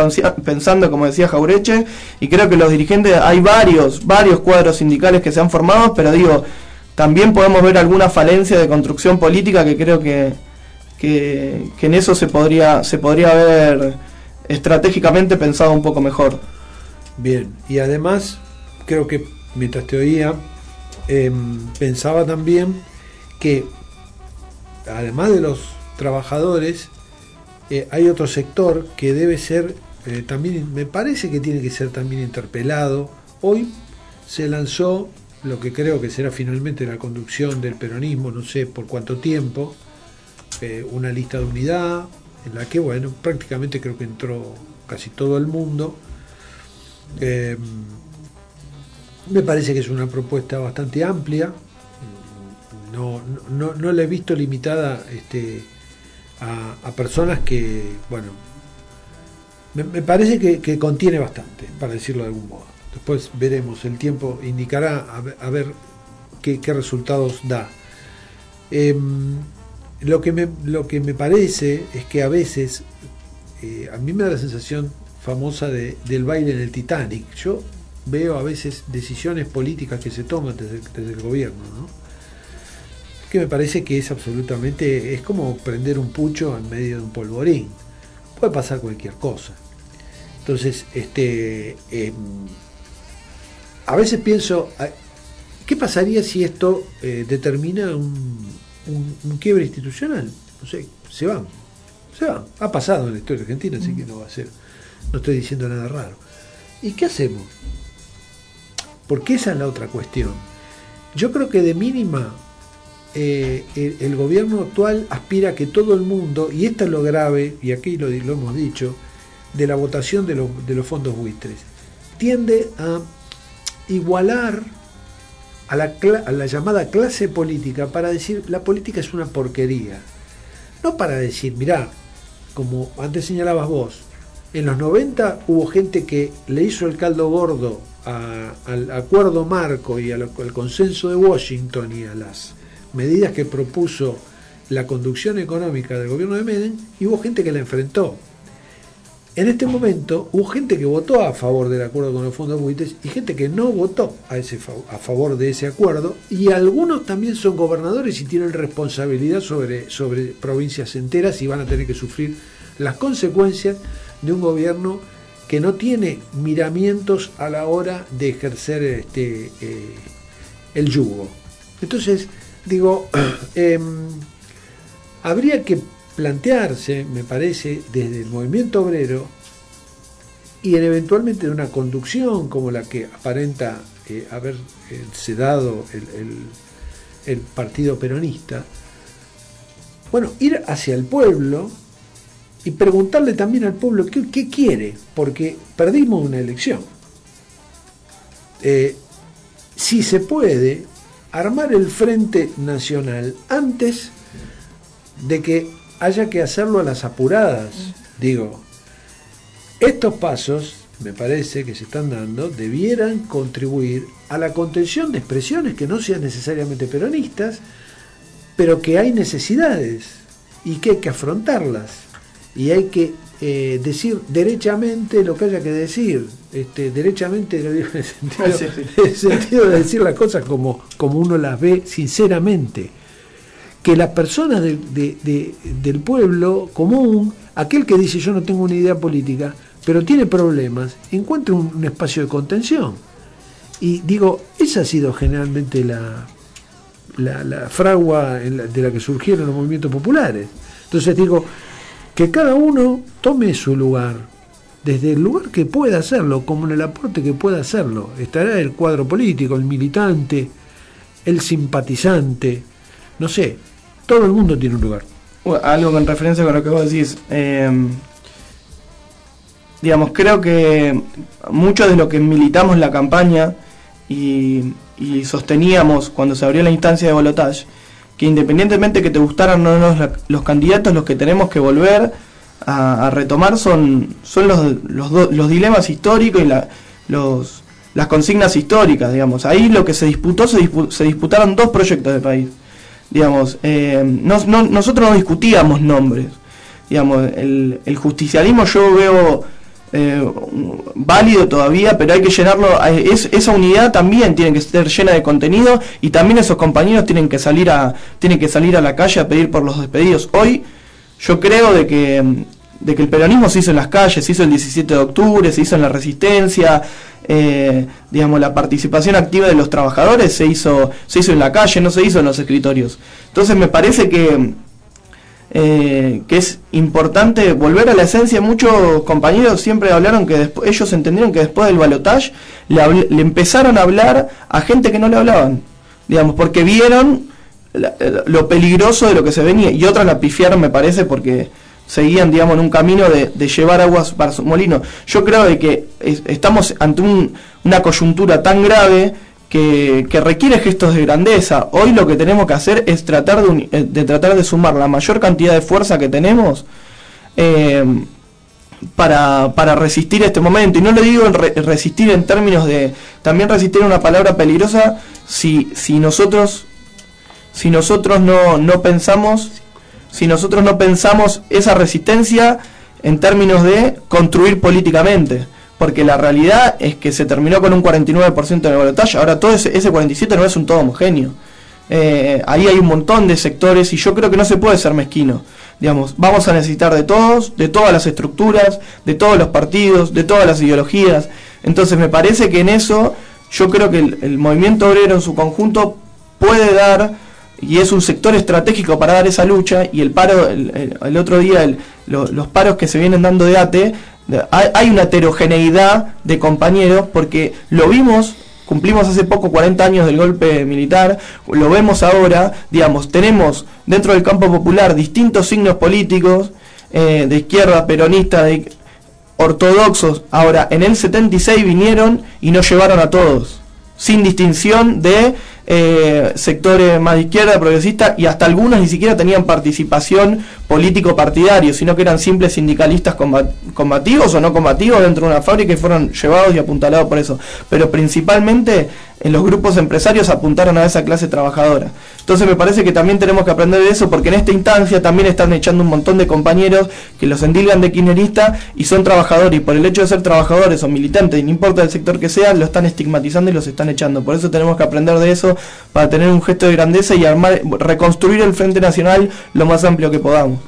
pensando, como decía Jaureche, y creo que los dirigentes, hay varios, varios cuadros sindicales que se han formado, pero digo, también podemos ver alguna falencia de construcción política que creo que, que, que, en eso se podría, se podría haber estratégicamente pensado un poco mejor. Bien, y además creo que mientras te oía, eh, pensaba también que además de los trabajadores, eh, hay otro sector que debe ser eh, también, me parece que tiene que ser también interpelado. Hoy se lanzó lo que creo que será finalmente la conducción del peronismo, no sé por cuánto tiempo, eh, una lista de unidad en la que, bueno, prácticamente creo que entró casi todo el mundo. Eh, me parece que es una propuesta bastante amplia, no, no, no la he visto limitada este, a, personas que, bueno, me, parece que contiene bastante, para decirlo de algún modo. Después veremos, el tiempo indicará a ver, qué, resultados da. Eh, lo, que me, lo que me parece es que a veces, eh, a mí me da la sensación famosa de, del baile en el Titanic. Yo veo a veces decisiones políticas que se toman desde, el gobierno, ¿no? que me parece que es absolutamente, es como prender un pucho en medio de un polvorín. Puede pasar cualquier cosa. Entonces, este... Eh, a veces pienso, ¿qué pasaría si esto eh, determina un, quiebre institucional? No sé, se van, se van. Ha pasado en la historia argentina, así que no va a ser, no estoy diciendo nada raro. ¿Y qué hacemos? Porque esa es la otra cuestión. Yo creo que de mínima eh, el, gobierno actual aspira a que todo el mundo, y esto es lo grave, y aquí lo, hemos dicho, de la votación de los fondos buitres, tiende a igualar a la, llamada clase política para decir la política es una porquería. No para decir, mirá, como antes señalabas vos, en los 90 hubo gente que le hizo el caldo gordo al acuerdo marco y al, al consenso de Washington y a las medidas que propuso la conducción económica del gobierno de Menem y hubo gente que la enfrentó. En este momento hubo gente que votó a favor del acuerdo con los fondos buitres y gente que no votó a, ese, a favor de ese acuerdo y algunos también son gobernadores y tienen responsabilidad sobre, sobre provincias enteras y van a tener que sufrir las consecuencias de un gobierno que no tiene miramientos a la hora de ejercer este, eh, el yugo. Entonces, digo, eh, habría que plantearse, me parece, desde el movimiento obrero y en eventualmente de una conducción como la que aparenta eh, haberse dado el, el, partido peronista, bueno, ir hacia el pueblo y preguntarle también al pueblo qué, qué quiere, porque perdimos una elección. Eh, si se puede, armar el Frente Nacional antes de que haya que hacerlo a las apuradas. Digo, estos pasos, me parece que se están dando, debieran contribuir a la contención de expresiones que no sean necesariamente peronistas, pero que hay necesidades y que hay que afrontarlas. Y hay que eh, decir derechamente lo que haya que decir. Este, derechamente lo digo en el sentido, en el sentido de decir las cosas como, como uno las ve sinceramente. Que las personas de- de- de- del pueblo común, aquel que dice yo no tengo una idea política, pero tiene problemas, encuentre un, espacio de contención. Y digo, esa ha sido generalmente la, la, fragua de la que surgieron los movimientos populares. Entonces digo, que cada uno tome su lugar, desde el lugar que pueda hacerlo, como en el aporte que pueda hacerlo. Estará el cuadro político, el militante, el simpatizante, no sé, todo el mundo tiene un lugar. Algo en referencia con lo que vos decís. eh, digamos, creo que mucho de lo que militamos la campaña y, sosteníamos cuando se abrió la instancia de balotage, que independientemente que te gustaran o no los, candidatos, los que tenemos que volver a, retomar son, son los, los, los dilemas históricos y la- los, las consignas históricas, digamos. Ahí lo que se disputó, se, dispu- se disputaron dos proyectos de país. Digamos, eh, no- no- nosotros no discutíamos nombres. Digamos, el, el justicialismo yo veo eh, válido todavía, pero hay que llenarlo. es- esa unidad también tiene que estar llena de contenido y también esos compañeros tienen que salir a tienen que salir a la calle a pedir por los despedidos. Hoy yo creo de que de que el peronismo se hizo en las calles, se hizo el 17 de octubre, se hizo en la resistencia, eh, digamos la participación activa de los trabajadores se hizo se hizo en la calle, no se hizo en los escritorios. Entonces me parece que eh, que es importante volver a la esencia. Muchos compañeros siempre hablaron que ellos entendieron que después del balotage le, le empezaron a hablar a gente que no le hablaban, digamos, porque vieron la- eh, lo peligroso de lo que se venía y otros la pifiaron, me parece, porque seguían, digamos, en un camino de, llevar aguas para su molino. Yo creo de que es- estamos ante un- una coyuntura tan grave que, que requiere gestos de grandeza. Hoy lo que tenemos que hacer es tratar de, eh, de tratar de sumar la mayor cantidad de fuerza que tenemos eh, para, para resistir este momento. Y no lo digo re- resistir en términos de también resistir una palabra peligrosa si, si nosotros si nosotros no, no pensamos si nosotros no pensamos esa resistencia en términos de construir políticamente. Porque la realidad es que se terminó con un 49% en el balotaje, ahora todo ese, ese 47 no es un todo homogéneo. Eh, ahí hay un montón de sectores y yo creo que no se puede ser mezquino. Digamos, vamos a necesitar de todos, de todas las estructuras, de todos los partidos, de todas las ideologías. Entonces me parece que en eso yo creo que el, el movimiento obrero en su conjunto puede dar y es un sector estratégico para dar esa lucha y el paro el, otro día el- lo- los paros que se vienen dando de ATE hay, hay una heterogeneidad de compañeros porque lo vimos cumplimos hace poco 40 años del golpe militar lo vemos ahora digamos tenemos dentro del campo popular distintos signos políticos eh, de izquierda peronista de ortodoxos. Ahora en el 76 vinieron y nos llevaron a todos sin distinción de eh, sectores más de izquierda, progresista, y hasta algunos ni siquiera tenían participación político-partidario, sino que eran simples sindicalistas combat- combativos o no combativos dentro de una fábrica y fueron llevados y apuntalados por eso. Pero principalmente en los grupos empresarios apuntaron a esa clase trabajadora. Entonces me parece que también tenemos que aprender de eso porque en esta instancia también están echando un montón de compañeros que los endilgan de kirchnerista y son trabajadores y por el hecho de ser trabajadores o militantes, y no importa el sector que sea, lo están estigmatizando y los están echando. Por eso tenemos que aprender de eso para tener un gesto de grandeza y armar, reconstruir el Frente Nacional lo más amplio que podamos.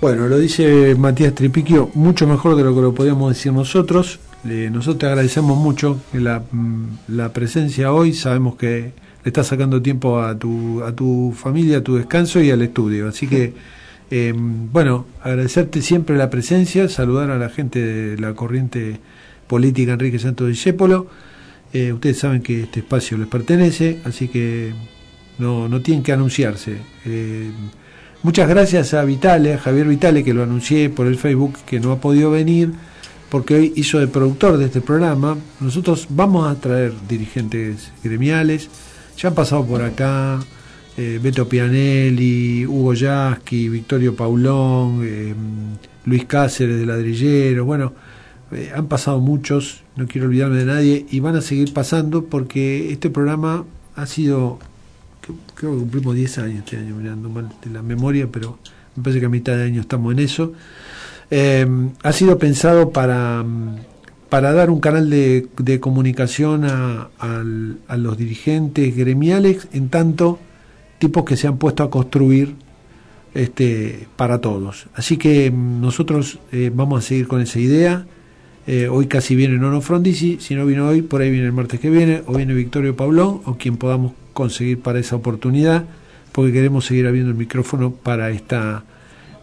Bueno, lo dice Matías Tripiquio mucho mejor de lo que lo podíamos decir nosotros. Eh, nosotros te agradecemos mucho la, mm, la presencia hoy. Sabemos que le estás sacando tiempo a tu, a tu familia, a tu descanso y al estudio. Así que, eh, bueno, agradecerte siempre la presencia, saludar a la gente de la corriente política Enrique Santos Discépolo. Eh, ustedes saben que este espacio les pertenece, así que no, no tienen que anunciarse. Eh, muchas gracias a Vitale, a Javier Vitale, que lo anuncié por el Facebook, que no ha podido venir, porque hoy hizo de productor de este programa. Nosotros vamos a traer dirigentes gremiales, ya han pasado por acá, eh, Beto Pianelli, Hugo Yasky, Victorio Paulón, eh, Luis Cáceres de Ladrillero, bueno, eh, han pasado muchos, no quiero olvidarme de nadie, y van a seguir pasando porque este programa ha sido, creo que cumplimos 10 años este año, mirando mal de la memoria, pero me parece que a mitad de año estamos en eso. Ha sido pensado para, para dar un canal de, comunicación a, a los dirigentes gremiales, en tanto tipos que se han puesto a construir este, para todos. Así que mm, nosotros eh, vamos a seguir con esa idea. Eh, hoy casi viene Nono Frondizi, si no vino hoy, por ahí viene el martes que viene, o viene Victorio Paulón, o quien podamos conseguir para esa oportunidad, porque queremos seguir abriendo el micrófono para esta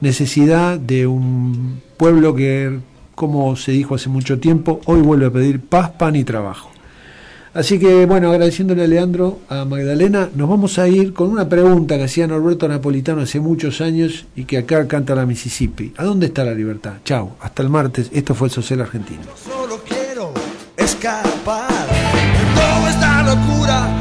necesidad de un pueblo que, como se dijo hace mucho tiempo, hoy vuelve a pedir paz, pan y trabajo. Así que bueno, agradeciéndole a Leandro, a Magdalena, nos vamos a ir con una pregunta que hacía Norberto Napolitano hace muchos años y que acá canta la Mississippi. ¿A dónde está la libertad? Chao, hasta el martes. Esto fue el Social Argentino. Solo quiero escapar de toda esta locura